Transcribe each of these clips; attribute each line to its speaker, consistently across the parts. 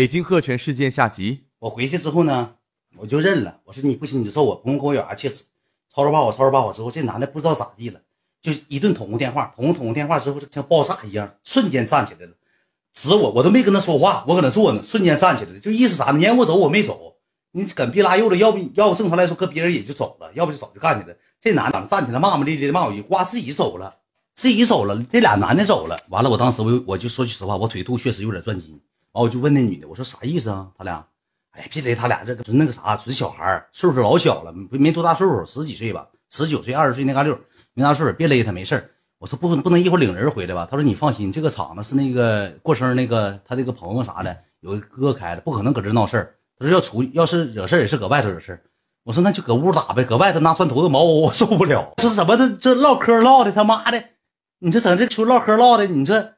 Speaker 1: 北京鹤泉事件下集。
Speaker 2: 我回去之后呢，我就认了。我说你不行你就揍我，不用跟我咬牙切齿，吵吵把火，吵吵把火之后，这男的不知道咋地了，就一顿捅咕电话，捅咕捅咕电话之后，像爆炸一样，瞬间站起来了，指我，我都没跟他说话，我搁那坐呢，瞬间站起来了，就意思啥呢？撵我走，我没走，你梗逼拉右的，要不要不正常来说，搁别人也就走了，要不就早就干去了。这男的站起来骂骂咧咧的骂我一句，自己走了，自己走了，这俩男的走了，完了，我当时我我就说句实话，我腿肚确实有点转筋。完，我就问那女的，我说啥意思啊？他俩，哎，别勒他俩这个那个啥，是小孩岁数老小了，没没多大岁数，十几岁吧，十九岁、二十岁那嘎溜，没大岁数，别勒他，没事我说不不能一会儿领人回来吧？他说你放心，这个厂子是那个过生日那个他这个朋友啥的，有一哥开的，不可能搁这闹事儿。他说要出去要是惹事儿也是搁外头惹事儿。我说那就搁屋打呗，搁外头拿砖头子毛我受不了。说怎么这这唠嗑唠的他妈的，你这整这出唠嗑唠的，你这。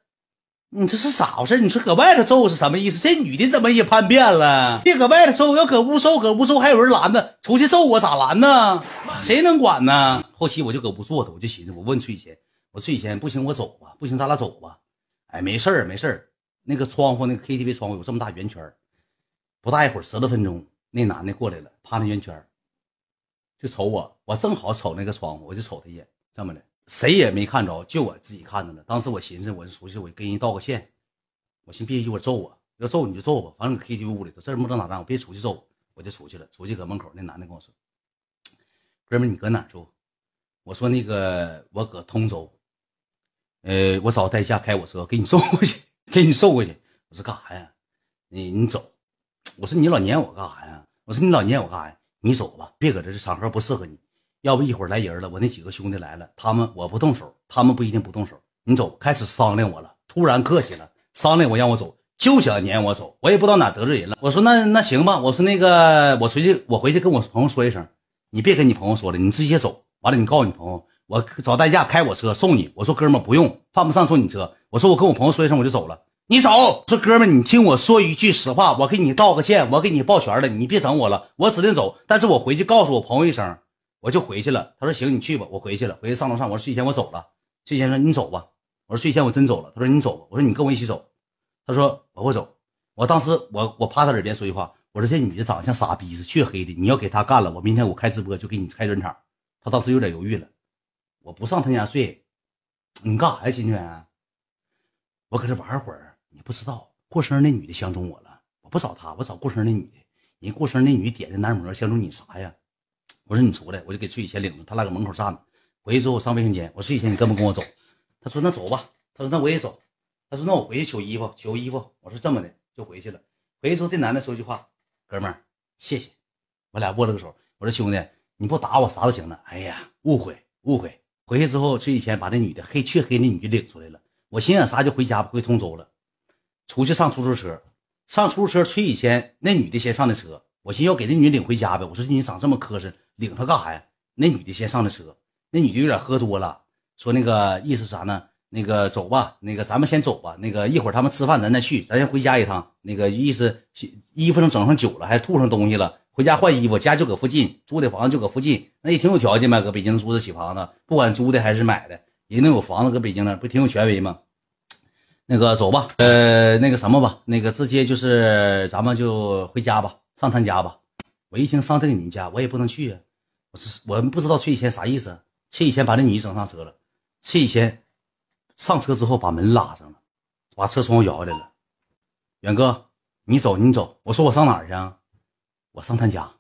Speaker 2: 你这是咋回事？你说搁外头揍是什么意思？这女的怎么也叛变了？别搁外头揍，要搁屋揍，搁屋揍还有人拦着，出去揍我咋拦呢？谁能管呢？后期我就搁屋坐着，我就寻思，我问翠仙，我翠仙不行，我走吧，不行咱俩走吧。哎，没事儿，没事儿。那个窗户，那个 KTV 窗户有这么大圆圈不大一会儿，十多分钟，那男的过来了，趴那圆圈就瞅我，我正好瞅那个窗户，我就瞅他一眼，这么的。谁也没看着，就我自己看着了。当时我寻思，我出去，我跟人道个歉。我寻别一会儿揍我，要揍你就揍吧，反正搁 KTV 屋里头，这不能打仗，我别出去揍。我就出去了，出去搁门口，那男的跟我说：“哥们，你搁哪住？”我说：“那个，我搁通州。呃，我找代驾开我车给你送过去，给你送过去。”我说：“干啥呀？你你走。”我说：“你老撵我干啥呀？”我说：“你老撵我干啥呀？你走吧，别搁这，这场合不适合你。”要不一会儿来人了，我那几个兄弟来了，他们我不动手，他们不一定不动手。你走，开始商量我了，突然客气了，商量我让我走，就想撵我走，我也不知道哪得罪人了。我说那那行吧，我说那个我回去我回去跟我朋友说一声，你别跟你朋友说了，你直接走。完了你告诉你朋友，我找代驾开我车送你。我说哥们不用，犯不上坐你车。我说我跟我朋友说一声我就走了，你走。说哥们你听我说一句实话，我给你道个歉，我给你抱拳了，你别整我了，我指定走，但是我回去告诉我朋友一声。我就回去了。他说：“行，你去吧。”我回去了，回去上楼上。我说：“睡前我走了。”睡前说：“你走吧。”我说：“睡前我真走了。”他说：“你走吧。”我说：“你跟我一起走。”他说：“我不走。”我当时我我趴他耳边说句话：“我说这女的长得像傻逼似的，黢黑的。你要给她干了，我明天我开直播就给你开专场。”他当时有点犹豫了。我不上他家睡，你干啥呀，金泉？我搁这玩会儿。你不知道过生日那女的相中我了。我不找她，我找过生日那女的。人过生日那女点的男模相中你啥呀？我说你出来，我就给崔雨谦领着，他俩搁门口站着。回去之后我上卫生间，我说崔雨谦，你跟不跟我走？他说那走吧。他说那我也走。他说那我回去取衣服，取衣服。我说这么的就回去了。回去之后，这男的说句话：“哥们儿，谢谢。”我俩握了个手。我说兄弟，你不打我啥都行了。哎呀，误会误会。回去之后，崔雨谦把那女的黑黢黑那女的领出来了。我心想啥就回家，回通州了。出去上出租车，上出租车，崔雨谦那女的先上的车。我寻要给那女领回家呗。我说你长这么磕碜。领他干啥呀？那女的先上的车，那女的有点喝多了，说那个意思啥呢？那个走吧，那个咱们先走吧。那个一会儿他们吃饭咱再去，咱先回家一趟。那个意思衣服上整上酒了，还吐上东西了，回家换衣服。家就搁附近，租的房子就搁附近，那也挺有条件呗。搁北京租得起房子，不管租的还是买的，人都有房子搁北京那不挺有权威吗？那个走吧，呃，那个什么吧，那个直接就是咱们就回家吧，上他家吧。我一听上这个你们家，我也不能去啊！我是我不知道崔以前啥意思。崔以前把那女的整上车了，崔以前上车之后把门拉上了，把车窗摇下来了。远哥，你走你走。我说我上哪儿去？我上他家。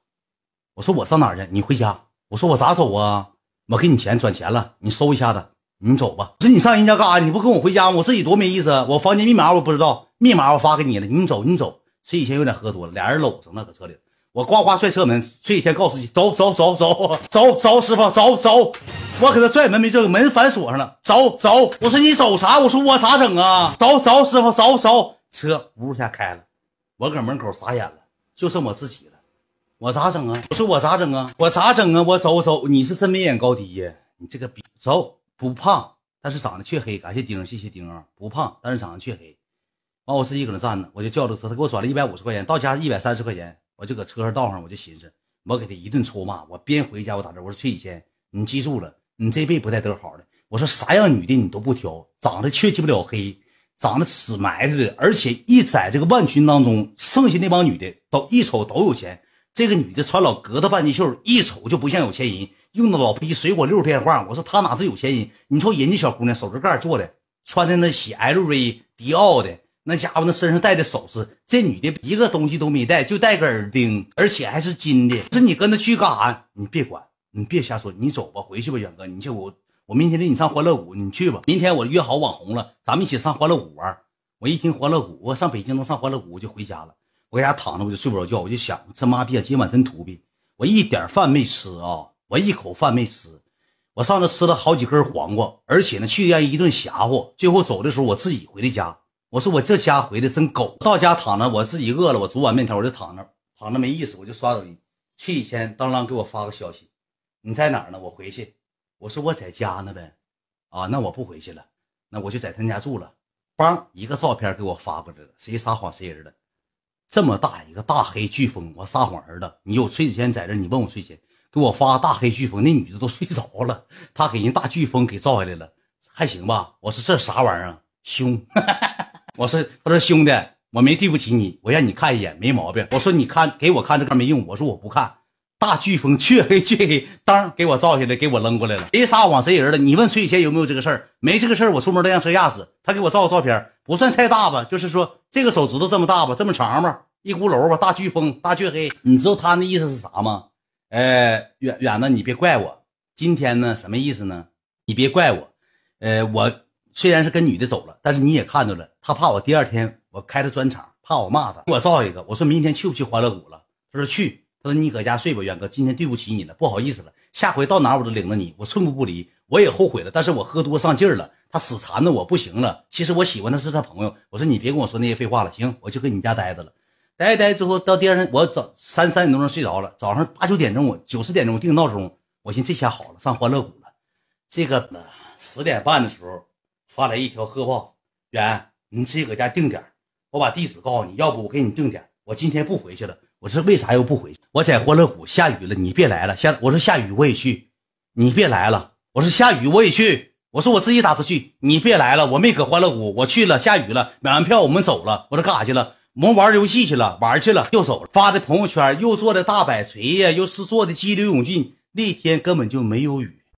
Speaker 2: 我说我上哪儿去？你回家。我说我咋走啊？我给你钱转钱了，你收一下子，你走吧。我说你上人家干啥？你不跟我回家吗？我自己多没意思啊。我房间密码我不知道，密码我发给你了。你走你走。崔以前有点喝多了，俩人搂上了，搁车里。我呱呱拽车门，崔雨先告诉你走走走走走走，师傅走走，我给他拽门没拽门反锁上了，走走，我说你走啥？我说我咋整啊？走走，师傅走走，车呜一下开了，我搁门口傻眼了，就剩我自己了，我咋整啊？我说我咋整啊？我咋整啊？我走走，你是真没眼高低呀？你这个逼走不胖，但是长得黢黑，感谢丁，谢谢丁，不胖，但是长得黢黑，完我自己搁那站着，我就叫了车，他给我转了一百五十块钱，到家一百三十块钱。我就搁车上道上，我就寻思，我给他一顿臭骂。我边回家我打这，我说崔以谦，你记住了，你这辈子不带得好的。我说啥样女的你都不挑，长得缺鸡不了黑，长得死埋汰的，而且一在这个万群当中，剩下那帮女的都一瞅都有钱。这个女的穿老格子半截袖，一瞅就不像有钱人，用的老逼水果六电话。我说她哪是有钱人？你瞅人家小姑娘手指盖做的，穿的那洗 LV、迪奥的，那家伙那身上戴的首饰，这女的一个东西都没戴，就戴个耳钉，而且还是金的。说你跟她去干啥？你别管，你别瞎说，你走吧，回去吧，远哥，你去我，我明天领你上欢乐谷，你去吧。明天我约好网红了，咱们一起上欢乐谷玩。我一听欢乐谷，我上北京能上欢乐谷，我就回家了。我搁家躺着，我就睡不着觉，我就想，这妈逼啊，今晚真土逼！我一点饭没吃啊，我一口饭没吃，我上那吃了好几根黄瓜，而且呢，去人一顿吓唬，最后走的时候，我自己回的家。我说我这家回的真狗。到家躺着，我自己饿了，我煮碗面条，我就躺着，躺着没意思，我就刷抖音。去以前当啷给我发个消息，你在哪儿呢？我回去。我说我在家呢呗，啊，那我不回去了，那我就在他家住了。梆，一个照片给我发过来了，谁撒谎谁人了。这么大一个大黑飓风，我撒谎儿子，你有崔子谦在这，你问我睡前，给我发大黑飓风，那女的都睡着了，他给人大飓风给照下来了，还行吧？我说这啥玩意儿？凶，我说他说兄弟，我没对不起你，我让你看一眼，没毛病。我说你看给我看这个没用，我说我不看，大飓风黢黑黢黑，当给我照下来，给我扔过来了。谁撒谎谁人了？你问崔前有没有这个事儿？没这个事儿，我出门都让车压死。他给我照个照片，不算太大吧，就是说。这个手指头这么大吧，这么长吧，一轱辘吧，大飓风，大黢黑。你知道他那意思是啥吗？呃，远远的，你别怪我。今天呢，什么意思呢？你别怪我。呃，我虽然是跟女的走了，但是你也看到了，他怕我第二天我开了专场，怕我骂他，给我造一个。我说明天去不去欢乐谷了？他说去。他说你搁家睡吧，远哥，今天对不起你了，不好意思了。下回到哪我都领着你，我寸步不离。我也后悔了，但是我喝多上劲儿了。他死缠着我不行了。其实我喜欢的是他朋友。我说你别跟我说那些废话了，行，我就跟你家待着了。待一待之后，到第二天我早三三点多钟睡着了，早上八九点钟我九十点钟我定闹钟，我寻这下好了，上欢乐谷了。这个十点半的时候发来一条贺报，远，你自己搁家定点，我把地址告诉你，要不我给你定点。我今天不回去了。我是为啥又不回去？我在欢乐谷下雨了，你别来了。下我说下雨我也去，你别来了。我说下雨我也去。我说我自己打车去，你别来了，我没搁欢乐谷，我去了，下雨了，买完票我们走了。我说干啥去了？我们玩游戏去了，玩去了，又走了。发的朋友圈，又做的大摆锤呀，又是做的激流勇进。那天根本就没有雨。